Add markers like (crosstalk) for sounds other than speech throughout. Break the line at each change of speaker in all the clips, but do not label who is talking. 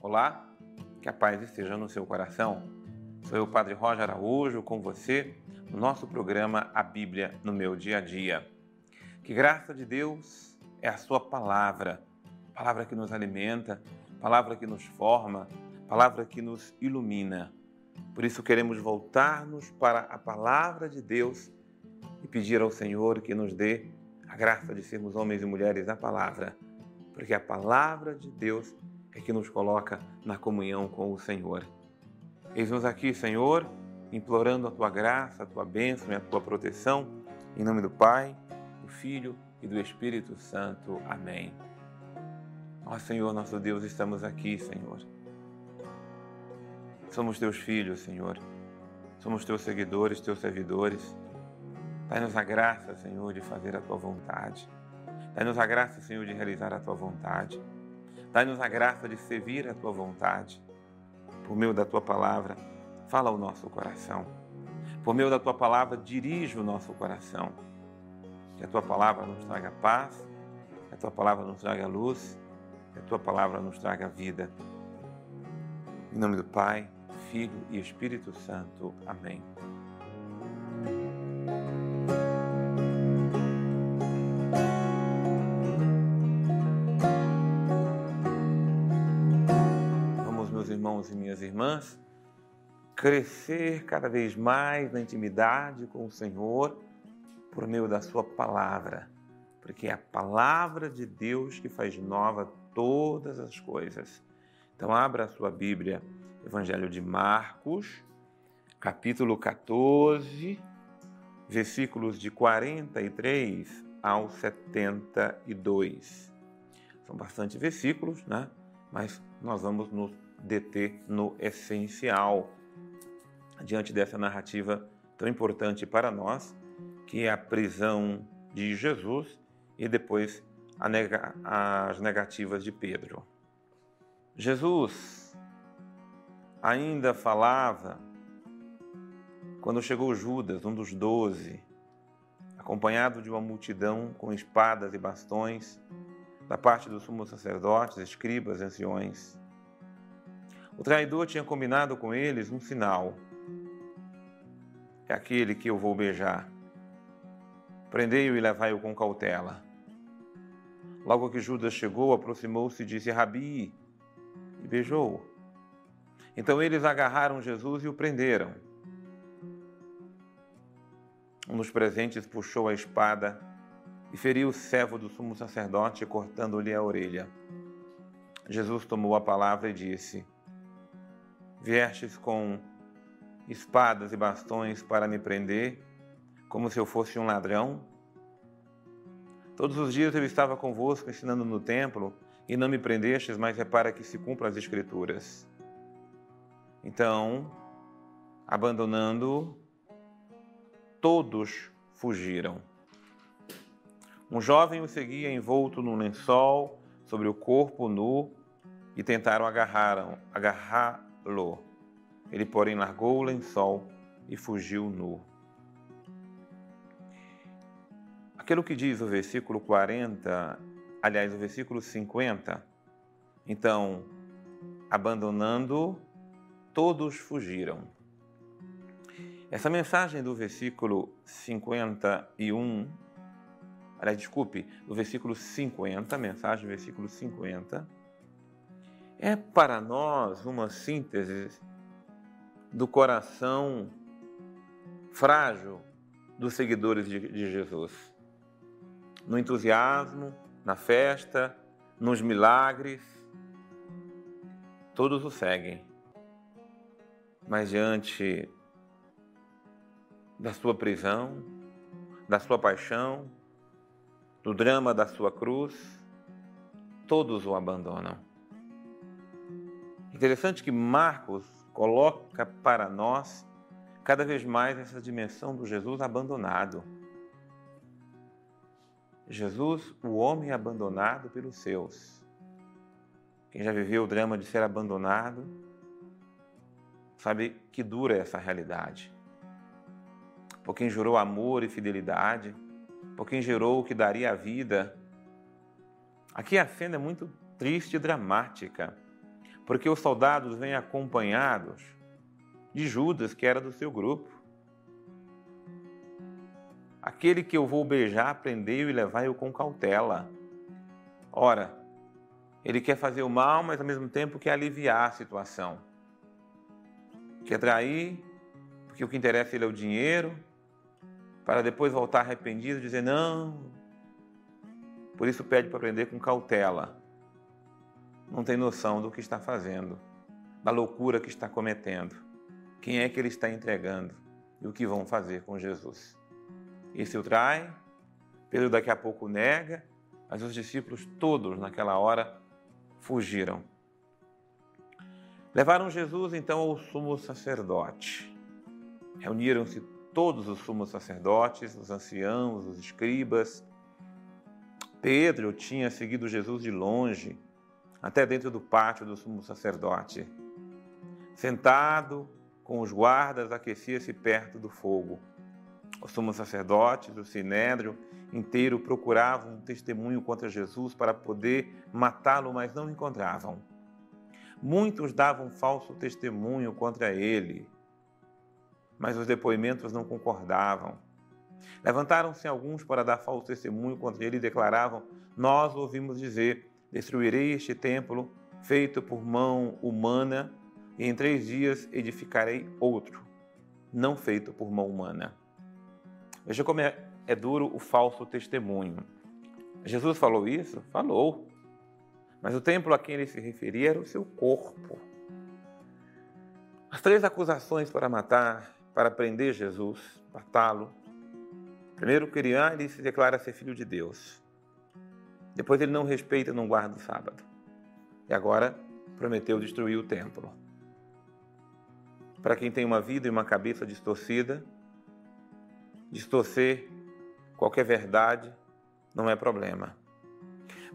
Olá, que a paz esteja no seu coração. Sou eu, Padre Roger Araújo, com você no nosso programa A Bíblia no Meu Dia a Dia. Que graça de Deus é a Sua palavra, palavra que nos alimenta, palavra que nos forma, palavra que nos ilumina. Por isso queremos voltar-nos para a palavra de Deus e pedir ao Senhor que nos dê a graça de sermos homens e mulheres da palavra, porque a palavra de Deus é que nos coloca na comunhão com o Senhor. Eis-nos aqui, Senhor, implorando a tua graça, a tua bênção e a tua proteção, em nome do Pai, do Filho e do Espírito Santo. Amém. Ó Senhor, nosso Deus, estamos aqui, Senhor. Somos teus filhos, Senhor. Somos teus seguidores, teus servidores. Dai-nos a graça, Senhor, de fazer a tua vontade. Dai-nos a graça, Senhor, de realizar a tua vontade. Dai-nos a graça de servir a tua vontade. Por meio da tua palavra, fala ao nosso coração. Por meio da tua palavra, dirige o nosso coração. Que a tua palavra nos traga paz, que a tua palavra nos traga luz, que a tua palavra nos traga vida. Em nome do Pai, Filho e Espírito Santo. Amém. Minhas irmãs, crescer cada vez mais na intimidade com o Senhor por meio da Sua palavra, porque é a palavra de Deus que faz nova todas as coisas. Então, abra a sua Bíblia, Evangelho de Marcos, capítulo 14, versículos de 43 ao 72. São bastante versículos, né? Mas nós vamos nos deter no essencial diante dessa narrativa tão importante para nós, que é a prisão de Jesus e depois nega as negativas de Pedro. Jesus ainda falava quando chegou Judas, um dos doze, acompanhado de uma multidão com espadas e bastões, da parte dos sumos sacerdotes, escribas e anciões. O traidor tinha combinado com eles um sinal. É aquele que eu vou beijar. Prendei-o e levai-o com cautela. Logo que Judas chegou, aproximou-se e disse: Rabi, e beijou-o. Então eles agarraram Jesus e o prenderam. Um dos presentes puxou a espada e feriu o servo do sumo sacerdote, cortando-lhe a orelha. Jesus tomou a palavra e disse: Viestes com espadas e bastões para me prender, como se eu fosse um ladrão? Todos os dias eu estava convosco ensinando no templo e não me prendestes, mas é para que se cumpram as Escrituras. Então, abandonando, todos fugiram. Um jovem o seguia envolto num lençol sobre o corpo nu e tentaram agarrar, agarrar lo. Ele, porém, largou o lençol e fugiu nu. Aquilo que diz o versículo 40, aliás, o versículo 50, então, abandonando, todos fugiram. Essa mensagem do versículo 51, aliás, desculpe, do versículo 50, mensagem do versículo 50, é para nós uma síntese do coração frágil dos seguidores de, de Jesus. No entusiasmo, na festa, nos milagres, todos o seguem. Mas diante da sua prisão, da sua paixão, do drama da sua cruz, todos o abandonam. Interessante que Marcos coloca para nós cada vez mais essa dimensão do Jesus abandonado. Jesus, o homem abandonado pelos seus. Quem já viveu o drama de ser abandonado, sabe que dura essa realidade. Por quem jurou amor e fidelidade, por quem jurou que daria a vida, Aqui a cena é muito triste e dramática, porque os soldados vêm acompanhados de Judas, que era do seu grupo. Aquele que eu vou beijar, prendei-o e levai-o com cautela. Ora, ele quer fazer o mal, mas ao mesmo tempo quer aliviar a situação. Quer trair, porque o que interessa ele é o dinheiro, para depois voltar arrependido e dizer: não, por isso pede para aprender com cautela. Não tem noção do que está fazendo, da loucura que está cometendo, quem é que ele está entregando e o que vão fazer com Jesus. Esse o trai, Pedro daqui a pouco nega, mas os discípulos todos naquela hora fugiram. Levaram Jesus então ao sumo sacerdote. Reuniram-se todos os sumos sacerdotes, os anciãos, os escribas, Pedro tinha seguido Jesus de longe, até dentro do pátio do sumo sacerdote. Sentado com os guardas, aquecia-se perto do fogo. Os sumos sacerdotes, o sinédrio inteiro procuravam um testemunho contra Jesus para poder matá-lo, mas não encontravam. Muitos davam falso testemunho contra ele, mas os depoimentos não concordavam. Levantaram-se alguns para dar falso testemunho contra ele e declaravam: Nós ouvimos dizer: Destruirei este templo feito por mão humana, e em três dias edificarei outro, não feito por mão humana. Veja como é, é duro o falso testemunho. Jesus falou isso? Falou. Mas o templo a quem ele se referia era o seu corpo. As três acusações para matar, para prender Jesus, matá-lo, Primeiro, criar, ele se declara ser filho de Deus. Depois, ele não respeita, não guarda o sábado. E agora, prometeu destruir o templo. Para quem tem uma vida e uma cabeça distorcida, distorcer qualquer verdade não é problema.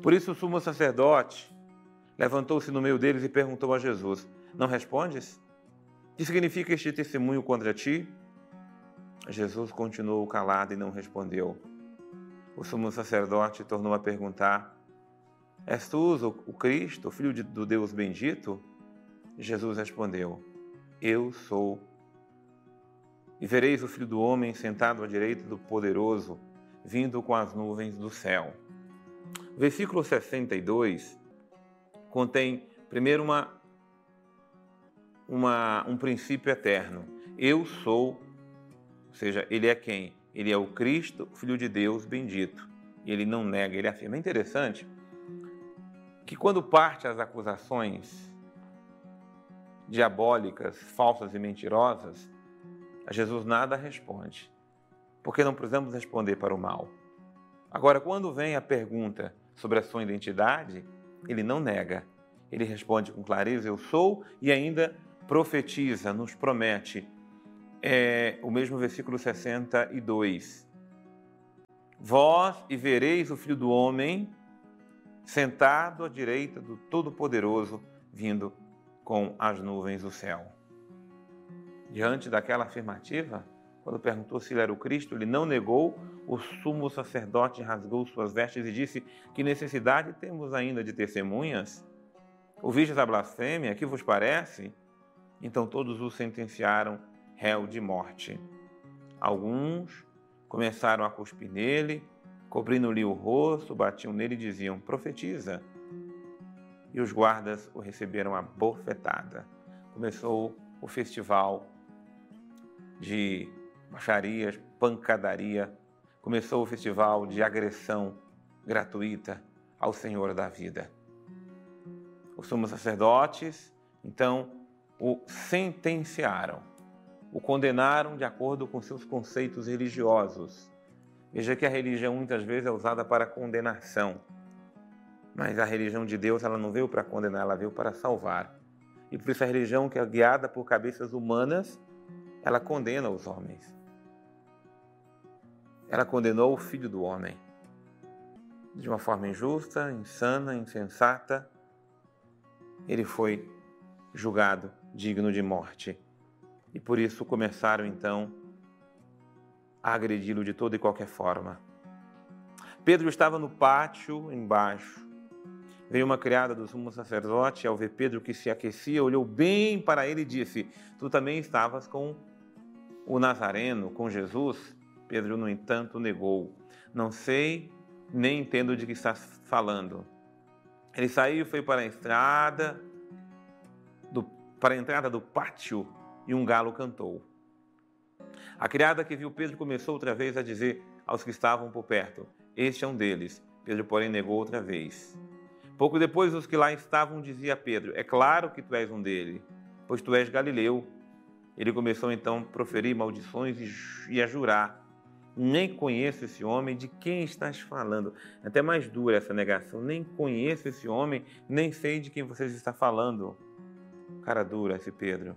Por isso, o sumo sacerdote levantou-se no meio deles e perguntou a Jesus: Não respondes? Que significa este testemunho contra ti? Jesus continuou calado e não respondeu. O sumo sacerdote tornou a perguntar: És tu o Cristo, o Filho do Deus bendito? Jesus respondeu: Eu sou. E vereis o Filho do Homem sentado à direita do Poderoso, vindo com as nuvens do céu. Versículo 62 contém, primeiro, uma, uma, um princípio eterno. Eu sou ou seja, ele é quem? Ele é o Cristo, Filho de Deus bendito. E ele não nega, ele afirma. É interessante que quando parte as acusações diabólicas, falsas e mentirosas, a Jesus nada responde, porque não precisamos responder para o mal. Agora, quando vem a pergunta sobre a sua identidade, ele não nega, ele responde com clareza: Eu sou, e ainda profetiza, nos promete é o mesmo versículo 62. Vós e vereis o Filho do Homem sentado à direita do Todo-Poderoso, vindo com as nuvens do céu. Diante daquela afirmativa, quando perguntou se ele era o Cristo, ele não negou. O sumo sacerdote rasgou suas vestes e disse: Que necessidade temos ainda de testemunhas? Ouvistes a blasfêmia? Que vos parece? Então todos o sentenciaram réu de morte. Alguns começaram a cuspir nele, cobrindo-lhe o rosto, batiam nele e diziam: Profetiza. E os guardas o receberam a bofetada. Começou o festival de baixarias, pancadaria. Começou o festival de agressão gratuita ao Senhor da vida. Os sumos sacerdotes, então, o sentenciaram o condenaram de acordo com seus conceitos religiosos. Veja que a religião muitas vezes é usada para condenação, mas a religião de Deus ela não veio para condenar, ela veio para salvar. E por isso a religião que é guiada por cabeças humanas, ela condena os homens. Ela condenou o filho do homem de uma forma injusta, insana, insensata. Ele foi julgado digno de morte e por isso começaram então a agredi-lo de toda e qualquer forma. Pedro estava no pátio embaixo, Veio uma criada do sumo sacerdote, ao ver Pedro que se aquecia, olhou bem para ele e disse: Tu também estavas com o Nazareno, com Jesus? Pedro, no entanto, negou: Não sei nem entendo de que estás falando. Ele saiu e foi para a estrada, do, para a entrada do pátio, e um galo cantou. A criada que viu Pedro começou outra vez a dizer aos que estavam por perto: Este é um deles. Pedro, porém, negou outra vez. Pouco depois, os que lá estavam diziam a Pedro: É claro que tu és um dele, pois tu és galileu. Ele começou então a proferir maldições e a jurar: Nem conheço esse homem, de quem estás falando? Até mais dura essa negação: Nem conheço esse homem, nem sei de quem vocês estão falando. Cara dura esse Pedro.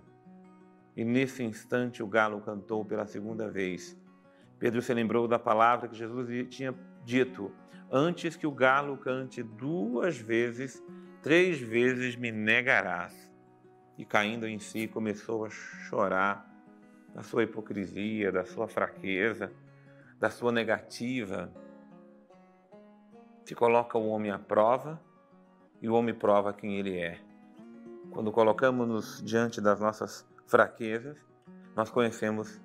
E nesse instante o galo cantou pela segunda vez. Pedro se lembrou da palavra que Jesus tinha dito: Antes que o galo cante duas vezes, três vezes me negarás. E caindo em si, começou a chorar da sua hipocrisia, da sua fraqueza, da sua negativa. Se coloca o homem à prova e o homem prova quem ele é. Quando colocamos-nos diante das nossas fraquezas, nós conhecemos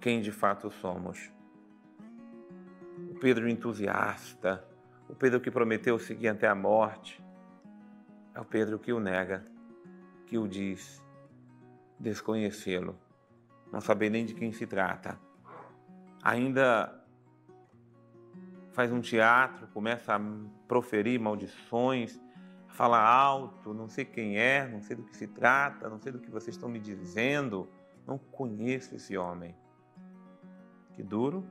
quem de fato somos. O Pedro entusiasta, o Pedro que prometeu seguir até a morte, é o Pedro que o nega, que o diz desconhecê-lo, não saber nem de quem se trata. Ainda faz um teatro, começa a proferir maldições, fala alto, não sei quem é, não sei do que se trata, não sei do que vocês estão me dizendo, não conheço esse homem. Que duro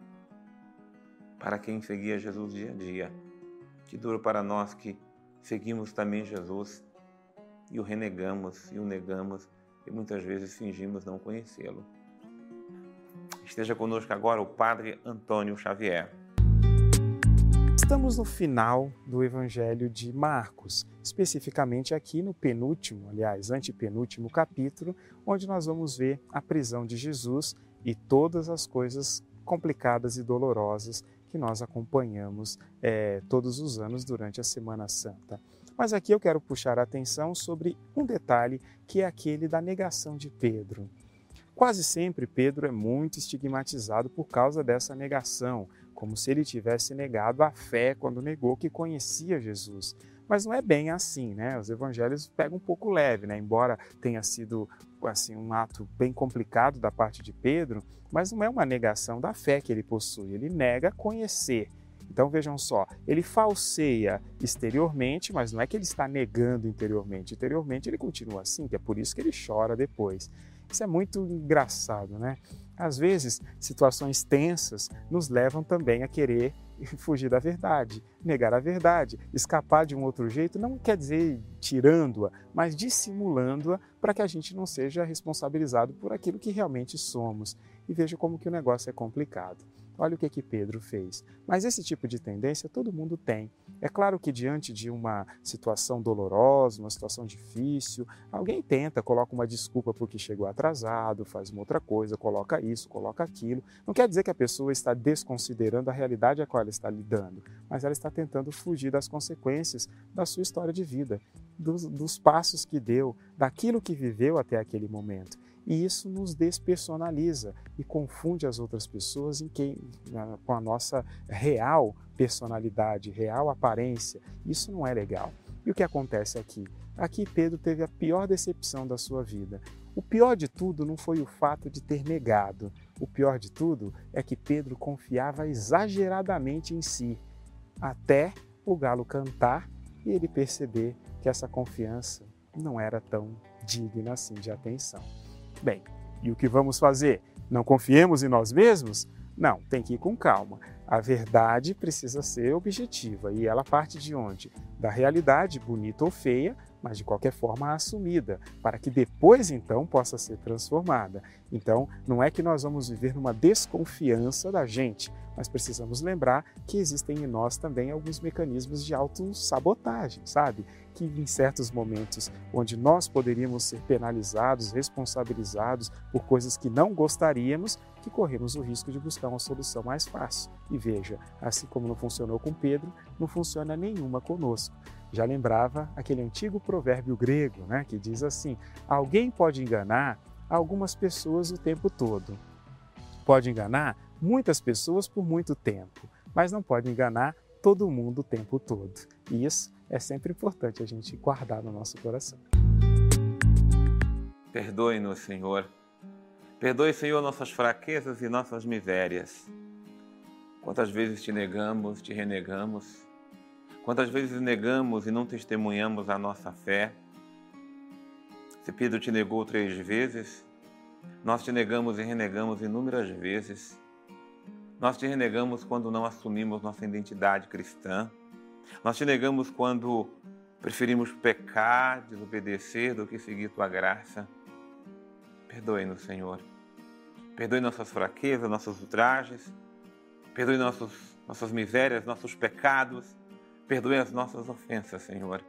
para quem seguia Jesus dia a dia. Que duro para nós que seguimos também Jesus e o renegamos e o negamos e muitas vezes fingimos não conhecê-lo. Esteja conosco agora o Padre Antônio Xavier.
Estamos no final do Evangelho de Marcos, especificamente aqui no penúltimo, aliás, antepenúltimo capítulo, onde nós vamos ver a prisão de Jesus e todas as coisas complicadas e dolorosas que nós acompanhamos é, todos os anos durante a Semana Santa. Mas aqui eu quero puxar a atenção sobre um detalhe que é aquele da negação de Pedro. Quase sempre Pedro é muito estigmatizado por causa dessa negação, como se ele tivesse negado a fé quando negou que conhecia Jesus. Mas não é bem assim, né? Os evangelhos pegam um pouco leve, né? Embora tenha sido assim um ato bem complicado da parte de Pedro, mas não é uma negação da fé que ele possui, ele nega conhecer. Então vejam só, ele falseia exteriormente, mas não é que ele está negando interiormente. Interiormente ele continua assim, que é por isso que ele chora depois. Isso é muito engraçado, né? Às vezes, situações tensas nos levam também a querer (laughs) fugir da verdade, negar a verdade, escapar de um outro jeito, não quer dizer tirando-a, mas dissimulando-a para que a gente não seja responsabilizado por aquilo que realmente somos e veja como que o negócio é complicado. Olha o que que Pedro fez. Mas esse tipo de tendência todo mundo tem. É claro que diante de uma situação dolorosa, uma situação difícil, alguém tenta, coloca uma desculpa porque chegou atrasado, faz uma outra coisa, coloca isso, coloca aquilo. Não quer dizer que a pessoa está desconsiderando a realidade a qual ela está lidando, mas ela está tentando fugir das consequências da sua história de vida, dos, dos passos que deu, daquilo que viveu até aquele momento. E isso nos despersonaliza e confunde as outras pessoas em quem, com a nossa real personalidade, real aparência. Isso não é legal. E o que acontece aqui? Aqui Pedro teve a pior decepção da sua vida. O pior de tudo não foi o fato de ter negado. O pior de tudo é que Pedro confiava exageradamente em si, até o galo cantar e ele perceber que essa confiança não era tão digna assim de atenção. Bem, e o que vamos fazer? Não confiemos em nós mesmos? Não, tem que ir com calma. A verdade precisa ser objetiva e ela parte de onde? Da realidade, bonita ou feia, mas de qualquer forma assumida, para que depois então possa ser transformada. Então, não é que nós vamos viver numa desconfiança da gente, mas precisamos lembrar que existem em nós também alguns mecanismos de autossabotagem, sabe? Que em certos momentos onde nós poderíamos ser penalizados, responsabilizados por coisas que não gostaríamos, que corremos o risco de buscar uma solução mais fácil. E veja, assim como não funcionou com Pedro, não funciona nenhuma conosco. Já lembrava aquele antigo provérbio grego, né, que diz assim: alguém pode enganar algumas pessoas o tempo todo. Pode enganar muitas pessoas por muito tempo, mas não pode enganar todo mundo o tempo todo. E isso é sempre importante a gente guardar no nosso coração.
Perdoe-nos, Senhor. Perdoe, Senhor, nossas fraquezas e nossas misérias. Quantas vezes te negamos, te renegamos? Quantas vezes negamos e não testemunhamos a nossa fé? Se Pedro te negou três vezes, nós te negamos e renegamos inúmeras vezes. Nós te renegamos quando não assumimos nossa identidade cristã. Nós te negamos quando preferimos pecar, desobedecer do que seguir tua graça. Perdoe-nos, Senhor. Perdoe nossas fraquezas, nossos ultrajes. Perdoe nossos, nossas misérias, nossos pecados. Perdoe as nossas ofensas, Senhor.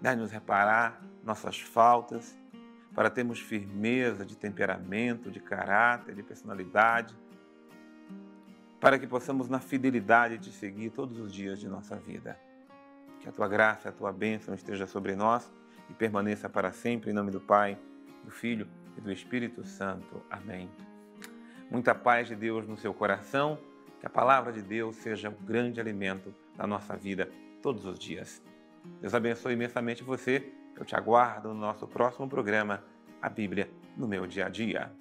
Dá-nos reparar nossas faltas para termos firmeza de temperamento, de caráter, de personalidade, para que possamos, na fidelidade, te seguir todos os dias de nossa vida. Que a tua graça, a tua bênção esteja sobre nós e permaneça para sempre, em nome do Pai, do Filho e do Espírito Santo. Amém. Muita paz de Deus no seu coração, que a palavra de Deus seja o grande alimento da nossa vida todos os dias. Deus abençoe imensamente você. Eu te aguardo no nosso próximo programa, A Bíblia no meu dia a dia.